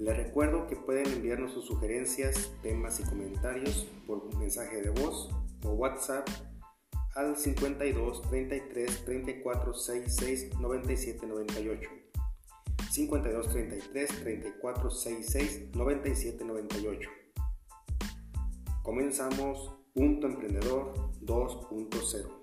Les recuerdo que pueden enviarnos sus sugerencias, temas y comentarios por mensaje de voz o WhatsApp al 52 33 34 66 97 98 52 33 34 66 97 98. Comenzamos Punto Emprendedor 2.0.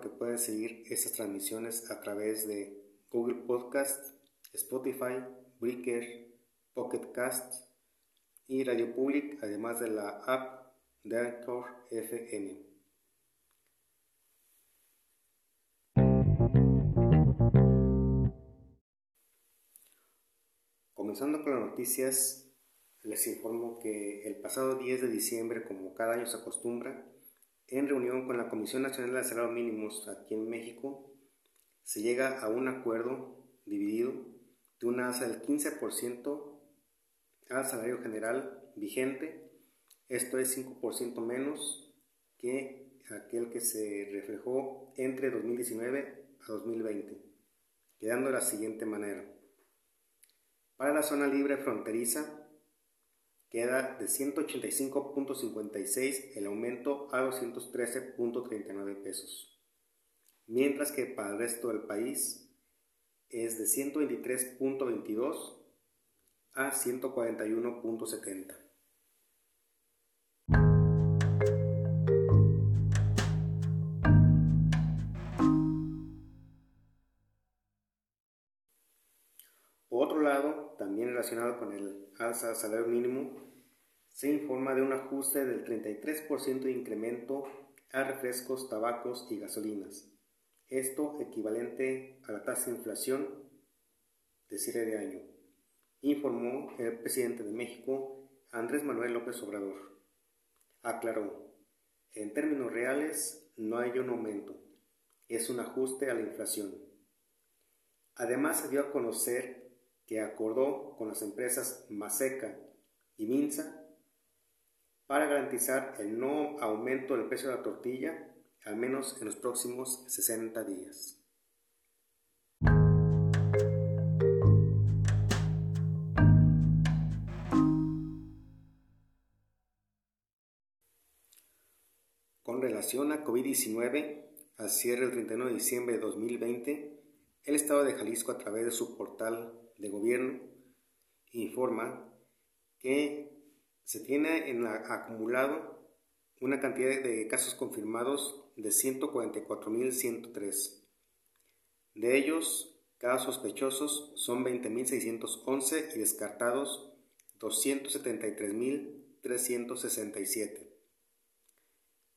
que pueden seguir estas transmisiones a través de Google Podcast, Spotify, Breaker, Pocket Cast y Radio Public, además de la app de Anchor FM. Comenzando con las noticias, les informo que el pasado 10 de diciembre, como cada año se acostumbra, en reunión con la Comisión Nacional de Salarios Mínimos aquí en México, se llega a un acuerdo dividido de una alza del 15% al salario general vigente. Esto es 5% menos que aquel que se reflejó entre 2019 a 2020, quedando de la siguiente manera. Para la zona libre fronteriza queda de 185.56 el aumento a 213.39 pesos, mientras que para el resto del país es de 123.22 a 141.70. relacionado con el alza del salario mínimo, se informa de un ajuste del 33% de incremento a refrescos, tabacos y gasolinas esto equivalente a la tasa de inflación de cierre de año, informó el presidente de México, Andrés Manuel López Obrador. Aclaró, en términos reales no hay un aumento, es un ajuste a la inflación. Además se dio a conocer que acordó con las empresas Maseca y Minsa para garantizar el no aumento del precio de la tortilla al menos en los próximos 60 días. Con relación a COVID-19, al cierre del 31 de diciembre de 2020, el Estado de Jalisco a través de su portal de gobierno informa que se tiene en acumulado una cantidad de casos confirmados de 144.103. De ellos, casos sospechosos son 20.611 y descartados 273.367.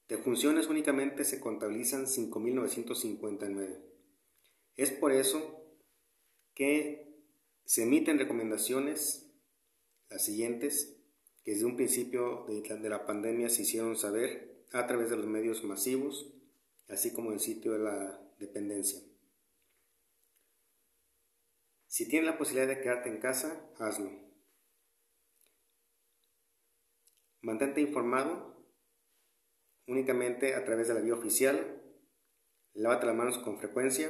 De funciones únicamente se contabilizan 5.959. Es por eso que se emiten recomendaciones, las siguientes, que desde un principio de la pandemia se hicieron saber a través de los medios masivos, así como el sitio de la dependencia. Si tienes la posibilidad de quedarte en casa, hazlo. Mantente informado únicamente a través de la vía oficial. Lávate las manos con frecuencia.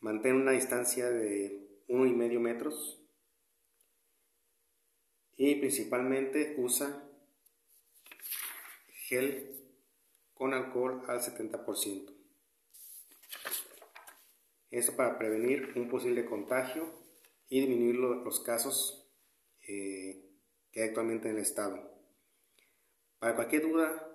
Mantén una distancia de uno y medio metros. Y principalmente usa gel con alcohol al 70%. Esto para prevenir un posible contagio y disminuir los casos eh, que hay actualmente en el estado. Para cualquier duda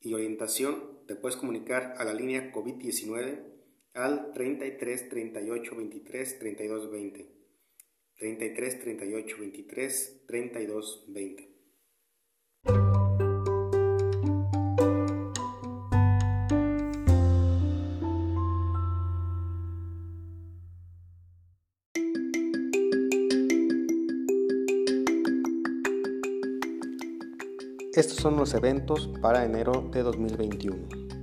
y orientación, te puedes comunicar a la línea COVID-19 al 33 38 23 32 20. 33 38 23 32 20. Estos son los eventos para enero de 2021.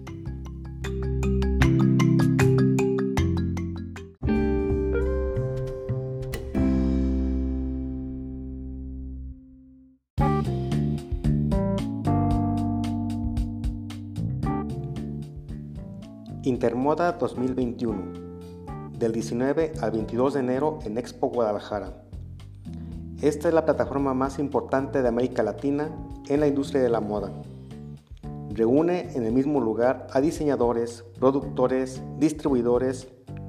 Intermoda 2021, del 19 al 22 de enero en Expo Guadalajara. Esta es la plataforma más importante de América Latina en la industria de la moda. Reúne en el mismo lugar a diseñadores, productores, distribuidores,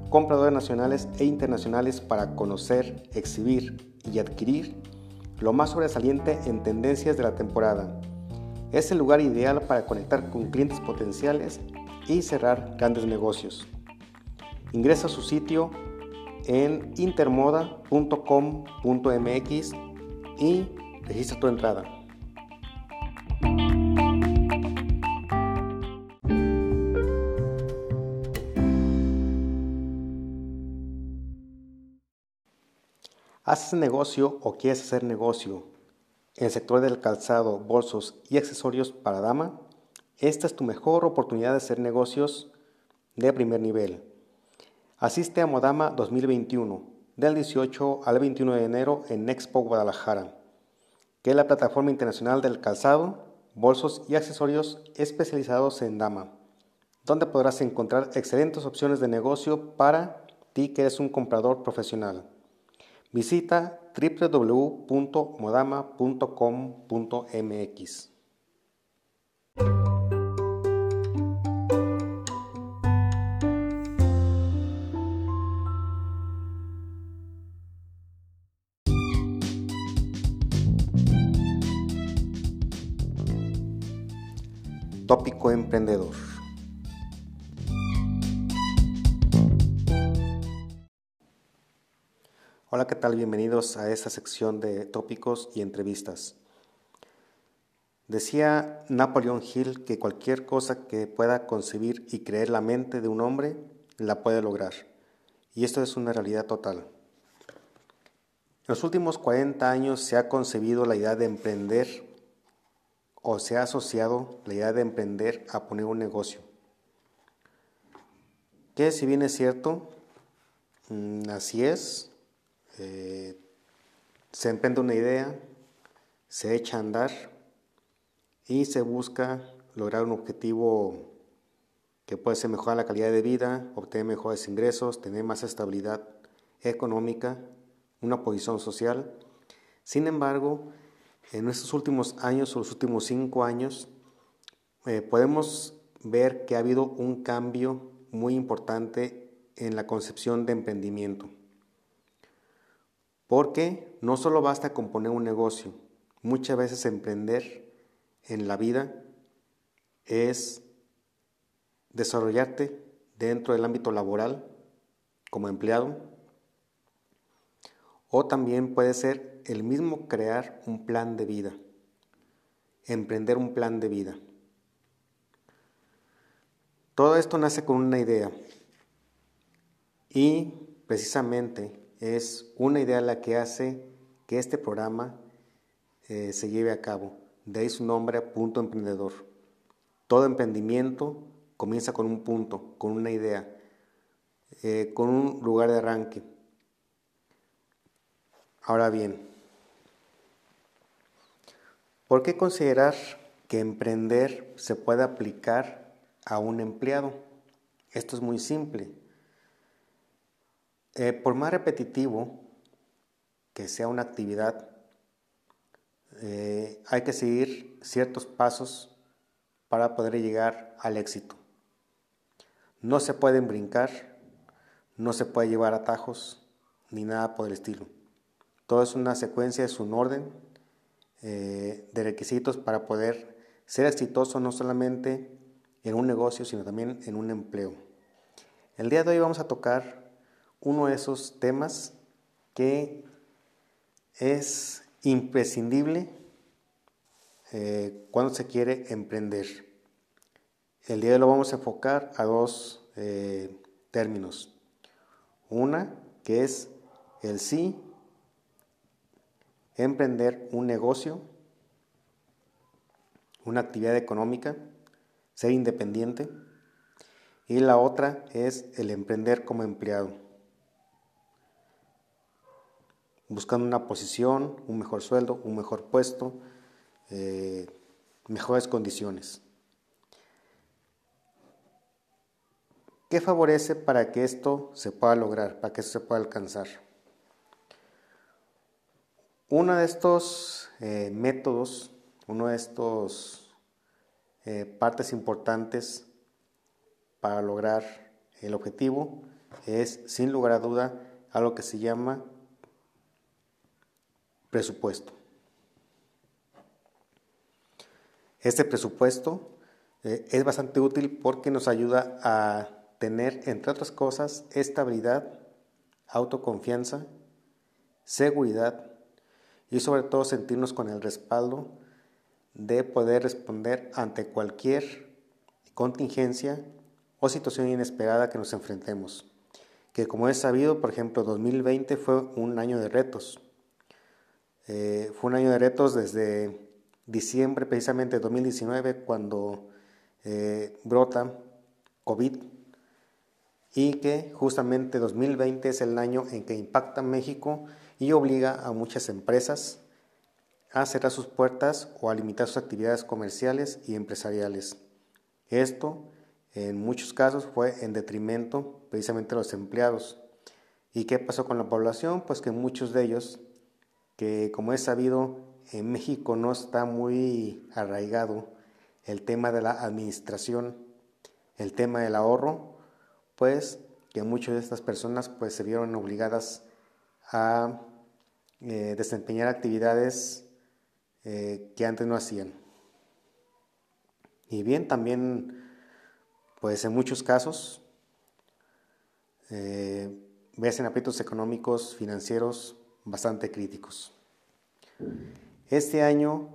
compradores nacionales e internacionales para conocer, exhibir y adquirir lo más sobresaliente en tendencias de la temporada. Es el lugar ideal para conectar con clientes potenciales y cerrar grandes negocios. Ingresa a su sitio en intermoda.com.mx y registra tu entrada. ¿Haces negocio o quieres hacer negocio en el sector del calzado, bolsos y accesorios para dama? Esta es tu mejor oportunidad de hacer negocios de primer nivel. Asiste a Modama 2021 del 18 al 21 de enero en Expo Guadalajara, que es la plataforma internacional del calzado, bolsos y accesorios especializados en dama, donde podrás encontrar excelentes opciones de negocio para ti que eres un comprador profesional. Visita www.modama.com.mx. Tópico Emprendedor. Hola, ¿qué tal? Bienvenidos a esta sección de tópicos y entrevistas. Decía Napoleón Hill que cualquier cosa que pueda concebir y creer la mente de un hombre la puede lograr. Y esto es una realidad total. En los últimos 40 años se ha concebido la idea de emprender o se ha asociado la idea de emprender a poner un negocio. Que si bien es cierto, mm, así es, eh, se emprende una idea, se echa a andar y se busca lograr un objetivo que puede ser mejorar la calidad de vida, obtener mejores ingresos, tener más estabilidad económica, una posición social. Sin embargo, en estos últimos años o los últimos cinco años, eh, podemos ver que ha habido un cambio muy importante en la concepción de emprendimiento. Porque no solo basta con poner un negocio, muchas veces emprender en la vida es desarrollarte dentro del ámbito laboral como empleado o también puede ser el mismo crear un plan de vida, emprender un plan de vida. Todo esto nace con una idea y precisamente es una idea la que hace que este programa eh, se lleve a cabo. De ahí su nombre, Punto Emprendedor. Todo emprendimiento comienza con un punto, con una idea, eh, con un lugar de arranque. Ahora bien, ¿Por qué considerar que emprender se puede aplicar a un empleado? Esto es muy simple. Eh, por más repetitivo que sea una actividad, eh, hay que seguir ciertos pasos para poder llegar al éxito. No se pueden brincar, no se puede llevar atajos, ni nada por el estilo. Todo es una secuencia, es un orden eh, de requisitos para poder ser exitoso no solamente en un negocio, sino también en un empleo. El día de hoy vamos a tocar uno de esos temas que es imprescindible eh, cuando se quiere emprender. El día de hoy lo vamos a enfocar a dos eh, términos. Una que es el sí emprender un negocio una actividad económica, ser independiente. Y la otra es el emprender como empleado, buscando una posición, un mejor sueldo, un mejor puesto, eh, mejores condiciones. ¿Qué favorece para que esto se pueda lograr, para que esto se pueda alcanzar? Uno de estos eh, métodos, uno de estos eh, partes importantes para lograr el objetivo es, sin lugar a duda, algo que se llama presupuesto. Este presupuesto eh, es bastante útil porque nos ayuda a tener, entre otras cosas, estabilidad, autoconfianza, seguridad y sobre todo sentirnos con el respaldo de poder responder ante cualquier contingencia o situación inesperada que nos enfrentemos. Que como es sabido, por ejemplo, 2020 fue un año de retos. Eh, fue un año de retos desde diciembre precisamente de 2019 cuando eh, brota COVID y que justamente 2020 es el año en que impacta México y obliga a muchas empresas a cerrar sus puertas o a limitar sus actividades comerciales y empresariales. Esto en muchos casos fue en detrimento precisamente de los empleados. ¿Y qué pasó con la población? Pues que muchos de ellos, que como es sabido, en México no está muy arraigado el tema de la administración, el tema del ahorro, pues que muchas de estas personas pues se vieron obligadas a eh, desempeñar actividades eh, que antes no hacían. Y bien, también pues en muchos casos eh, ves en aprietos económicos, financieros bastante críticos. Este año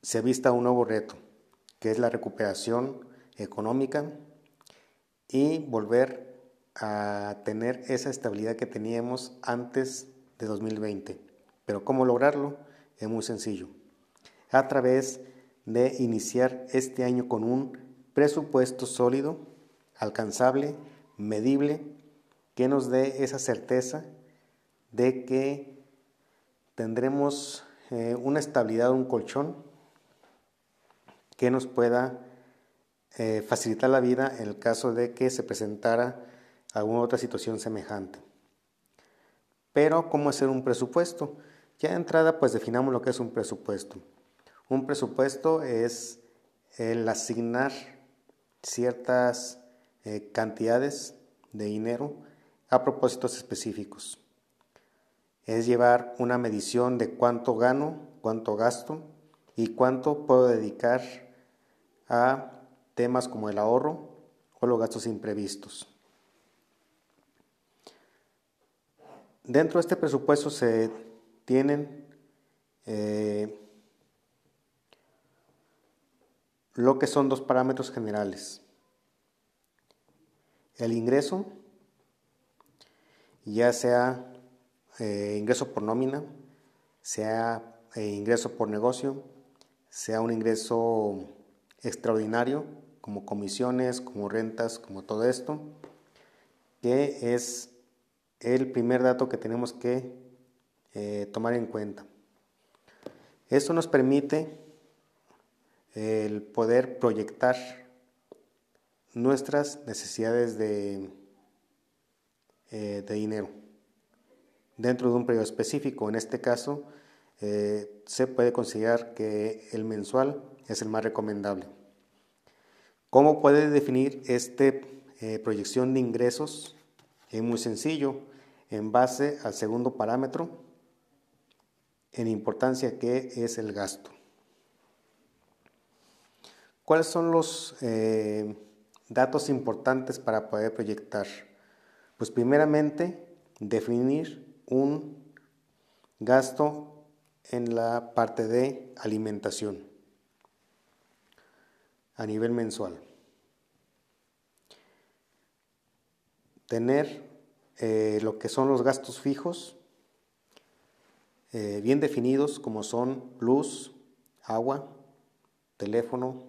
se avista un nuevo reto, que es la recuperación económica y volver a tener esa estabilidad que teníamos antes de 2020. Pero ¿cómo lograrlo? Es muy sencillo. A través de iniciar este año con un presupuesto sólido, alcanzable, medible, que nos dé esa certeza de que tendremos eh, una estabilidad, un colchón que nos pueda eh, facilitar la vida en el caso de que se presentara alguna otra situación semejante. Pero, ¿cómo hacer un presupuesto? Ya de entrada, pues definamos lo que es un presupuesto. Un presupuesto es el asignar ciertas eh, cantidades de dinero a propósitos específicos. Es llevar una medición de cuánto gano, cuánto gasto y cuánto puedo dedicar a temas como el ahorro o los gastos imprevistos. Dentro de este presupuesto se tienen eh, lo que son dos parámetros generales. El ingreso, ya sea eh, ingreso por nómina, sea eh, ingreso por negocio, sea un ingreso extraordinario, como comisiones, como rentas, como todo esto, que es el primer dato que tenemos que eh, tomar en cuenta. Esto nos permite el poder proyectar nuestras necesidades de, eh, de dinero dentro de un periodo específico. En este caso, eh, se puede considerar que el mensual es el más recomendable. ¿Cómo puede definir esta proyección de ingresos? Es muy sencillo en base al segundo parámetro en importancia que es el gasto. ¿Cuáles son los eh, datos importantes para poder proyectar? Pues primeramente definir un gasto en la parte de alimentación a nivel mensual. Tener eh, lo que son los gastos fijos, eh, bien definidos como son luz, agua, teléfono,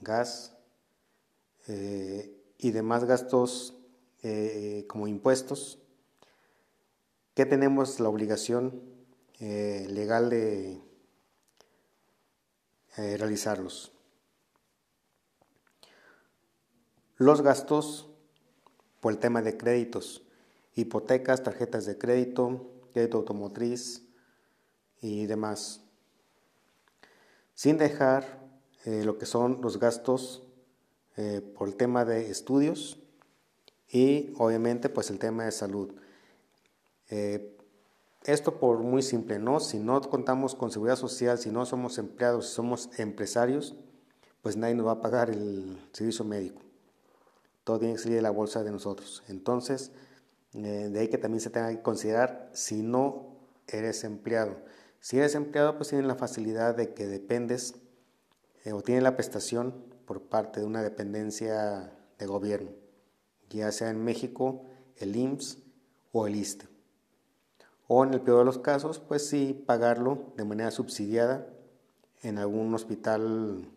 gas eh, y demás gastos como impuestos que tenemos la obligación legal de realizarlos. Los gastos por el tema de créditos, hipotecas, tarjetas de crédito, crédito automotriz y demás. Sin dejar lo que son los gastos por el tema de estudios, y obviamente pues el tema de salud. Eh, esto por muy simple, ¿no? Si no contamos con seguridad social, si no somos empleados, si somos empresarios, pues nadie nos va a pagar el servicio médico. Todo tiene que salir de la bolsa de nosotros. Entonces, eh, de ahí que también se tenga que considerar si no eres empleado. Si eres empleado, pues tienes la facilidad de que dependes eh, o tienes la prestación por parte de una dependencia de gobierno ya sea en México, el IMSS o el ISTE. O en el peor de los casos, pues sí, pagarlo de manera subsidiada en algún hospital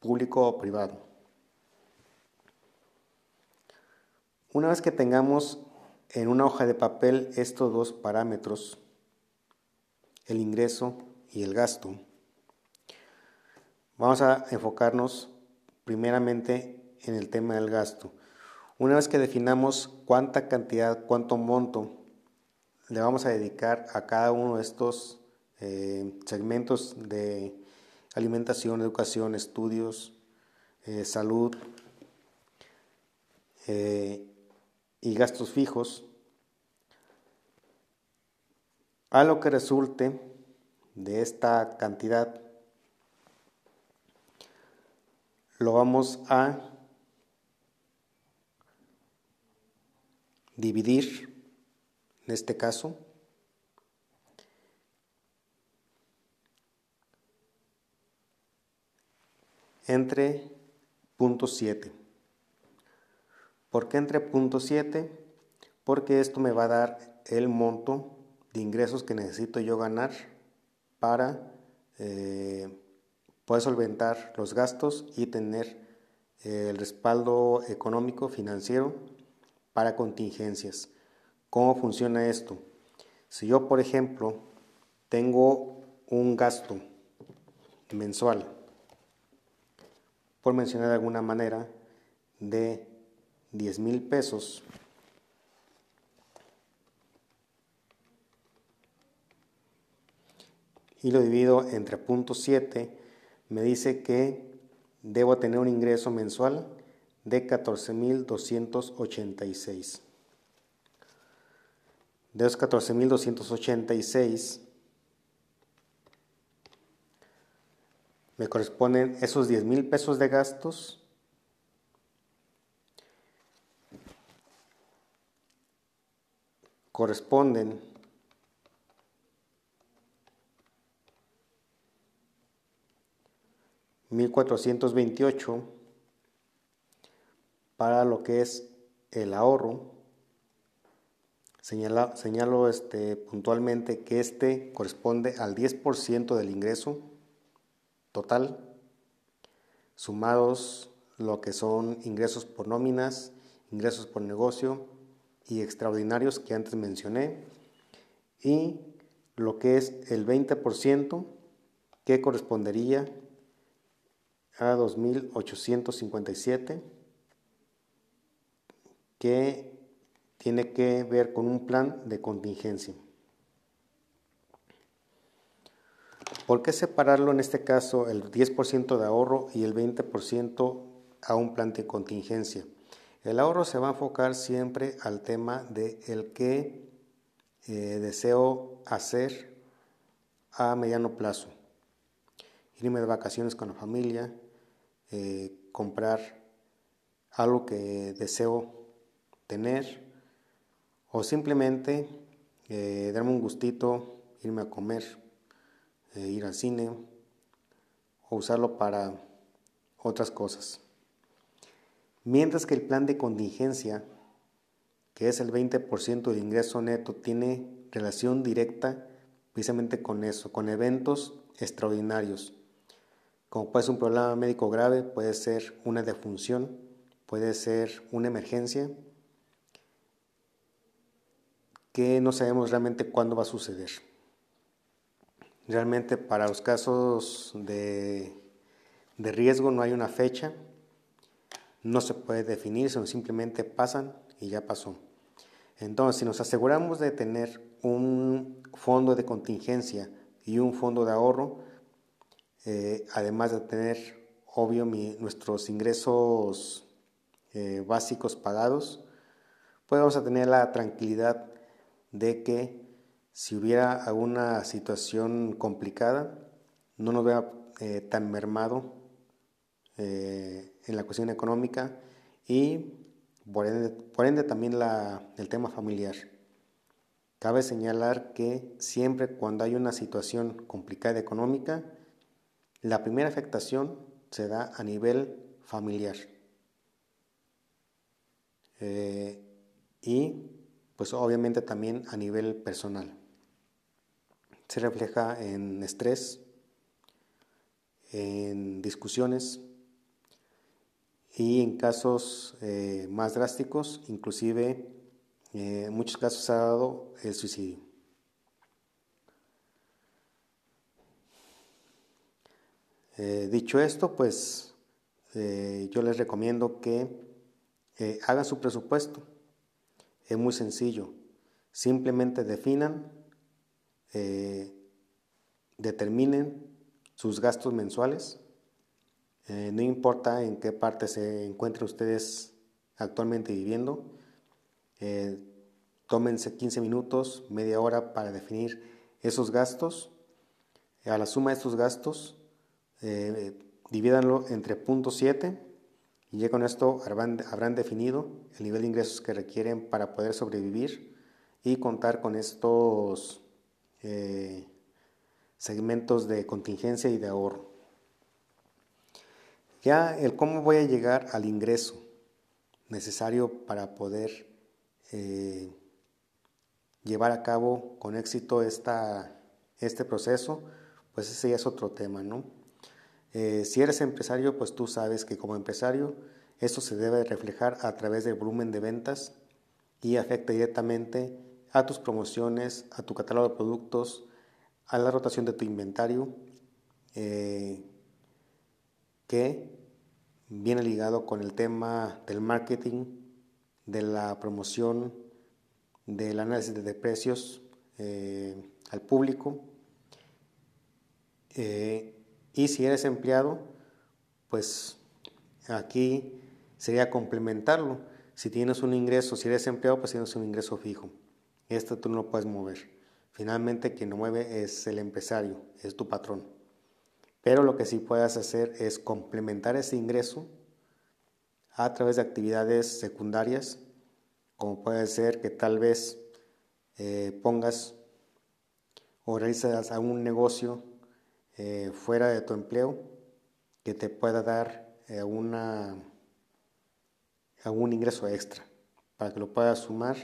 público o privado. Una vez que tengamos en una hoja de papel estos dos parámetros, el ingreso y el gasto, vamos a enfocarnos primeramente en el tema del gasto. Una vez que definamos cuánta cantidad, cuánto monto le vamos a dedicar a cada uno de estos eh, segmentos de alimentación, educación, estudios, eh, salud eh, y gastos fijos, a lo que resulte de esta cantidad, lo vamos a dividir, en este caso, entre punto 7. ¿Por qué entre punto 7? Porque esto me va a dar el monto de ingresos que necesito yo ganar para eh, poder solventar los gastos y tener el respaldo económico financiero para contingencias. ¿Cómo funciona esto? Si yo, por ejemplo, tengo un gasto mensual, por mencionar de alguna manera, de 10 mil pesos, y lo divido entre punto 7, me dice que debo tener un ingreso mensual de 14.286. De los 14.286 me corresponden esos 10 mil pesos de gastos corresponden mil cuatrocientos veintiocho para lo que es el ahorro. señalo este, puntualmente que este corresponde al 10% del ingreso total, sumados lo que son ingresos por nóminas, ingresos por negocio y extraordinarios que antes mencioné, y lo que es el 20% que correspondería a 2.857 que tiene que ver con un plan de contingencia. ¿Por qué separarlo en este caso el 10% de ahorro y el 20% a un plan de contingencia? El ahorro se va a enfocar siempre al tema de el que eh, deseo hacer a mediano plazo. Irme de vacaciones con la familia, eh, comprar algo que deseo tener o simplemente eh, darme un gustito, irme a comer, eh, ir al cine o usarlo para otras cosas. Mientras que el plan de contingencia, que es el 20% de ingreso neto, tiene relación directa precisamente con eso, con eventos extraordinarios. Como puede ser un problema médico grave, puede ser una defunción, puede ser una emergencia, que no sabemos realmente cuándo va a suceder. Realmente para los casos de, de riesgo no hay una fecha, no se puede definir, sino simplemente pasan y ya pasó. Entonces, si nos aseguramos de tener un fondo de contingencia y un fondo de ahorro, eh, además de tener, obvio, nuestros ingresos eh, básicos pagados, pues vamos a tener la tranquilidad de que si hubiera alguna situación complicada, no nos vea eh, tan mermado en la cuestión económica y por ende, también la, el tema familiar. Cabe señalar que siempre cuando hay una situación complicada económica, la primera afectación se da a nivel familiar. Eh, y pues obviamente también a nivel personal. Se refleja en estrés, en discusiones, y en casos eh, más drásticos, inclusive eh, en muchos casos ha dado el suicidio. Eh, dicho esto, pues yo les recomiendo que hagan su presupuesto. Es muy sencillo. Simplemente definan, determinen sus gastos mensuales eh, no importa en qué parte se encuentren ustedes actualmente viviendo, eh, tómense 15 minutos, media hora para definir esos gastos. A la suma de estos gastos, eh, divídanlo entre 0.7 y ya con esto habrán, definido el nivel de ingresos que requieren para poder sobrevivir y contar con estos segmentos de contingencia y de ahorro. Ya el cómo voy a llegar al ingreso necesario para poder eh, llevar a cabo con éxito esta, este proceso, pues ese ya es otro tema, ¿no? Eh, si eres empresario, pues tú sabes que como empresario eso se debe reflejar a través del volumen de ventas y afecta directamente a tus promociones, a tu catálogo de productos, a la rotación de tu inventario, eh, que viene ligado con el tema del marketing, de la promoción, del análisis de precios eh, al público. Y si eres empleado, pues aquí sería complementarlo. Si tienes un ingreso, si eres empleado, pues tienes un ingreso fijo. Esto tú no lo puedes mover. Finalmente, quien lo mueve es el empresario, es tu patrón. Pero lo que sí puedes hacer es complementar ese ingreso a través de actividades secundarias, como puede ser que tal vez eh, pongas o realizas algún negocio eh, fuera de tu empleo que te pueda dar eh, algún ingreso extra para que lo puedas sumar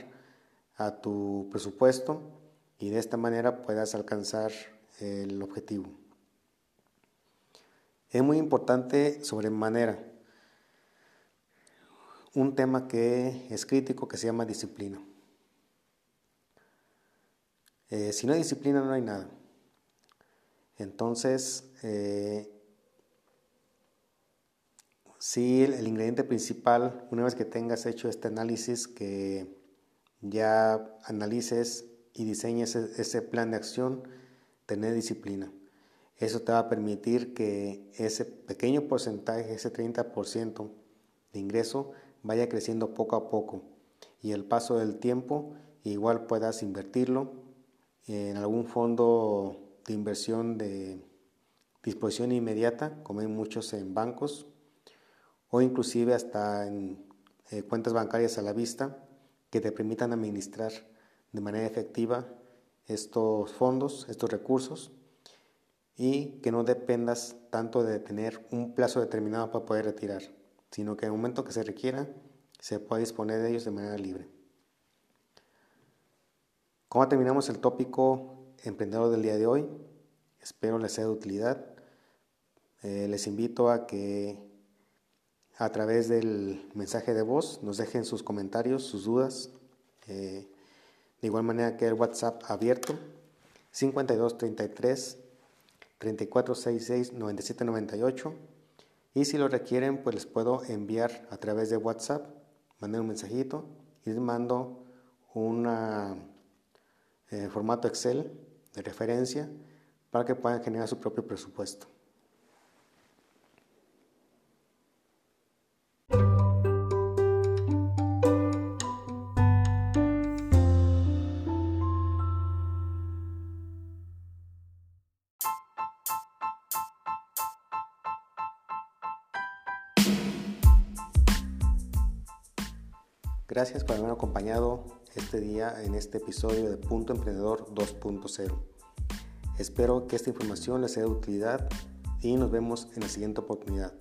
a tu presupuesto y de esta manera puedas alcanzar el objetivo. Es muy importante sobremanera un tema que es crítico que se llama disciplina. Eh, si no hay disciplina no hay nada. Entonces, eh, si el, ingrediente principal, una vez que tengas hecho este análisis, que ya analices y diseñes ese plan de acción, tener disciplina. Eso te va a permitir que ese pequeño porcentaje, ese 30% de ingreso, vaya creciendo poco a poco y el paso del tiempo igual puedas invertirlo en algún fondo de inversión de disposición inmediata, como hay muchos en bancos, o inclusive hasta en eh, cuentas bancarias a la vista que te permitan administrar de manera efectiva estos fondos, estos recursos y que no dependas tanto de tener un plazo determinado para poder retirar, sino que en el momento que se requiera se puede disponer de ellos de manera libre. ¿Cómo terminamos el tópico emprendedor del día de hoy? Espero les sea de utilidad. Eh, les invito a que a través del mensaje de voz nos dejen sus comentarios, sus dudas. Eh, de igual manera que el WhatsApp abierto 5233 3466 9798 y si lo requieren pues les puedo enviar a través de WhatsApp, mandar un mensajito y les mando un eh, formato Excel de referencia para que puedan generar su propio presupuesto. Gracias por haberme acompañado este día en este episodio de Punto Emprendedor 2.0. Espero que esta información les sea de utilidad y nos vemos en la siguiente oportunidad.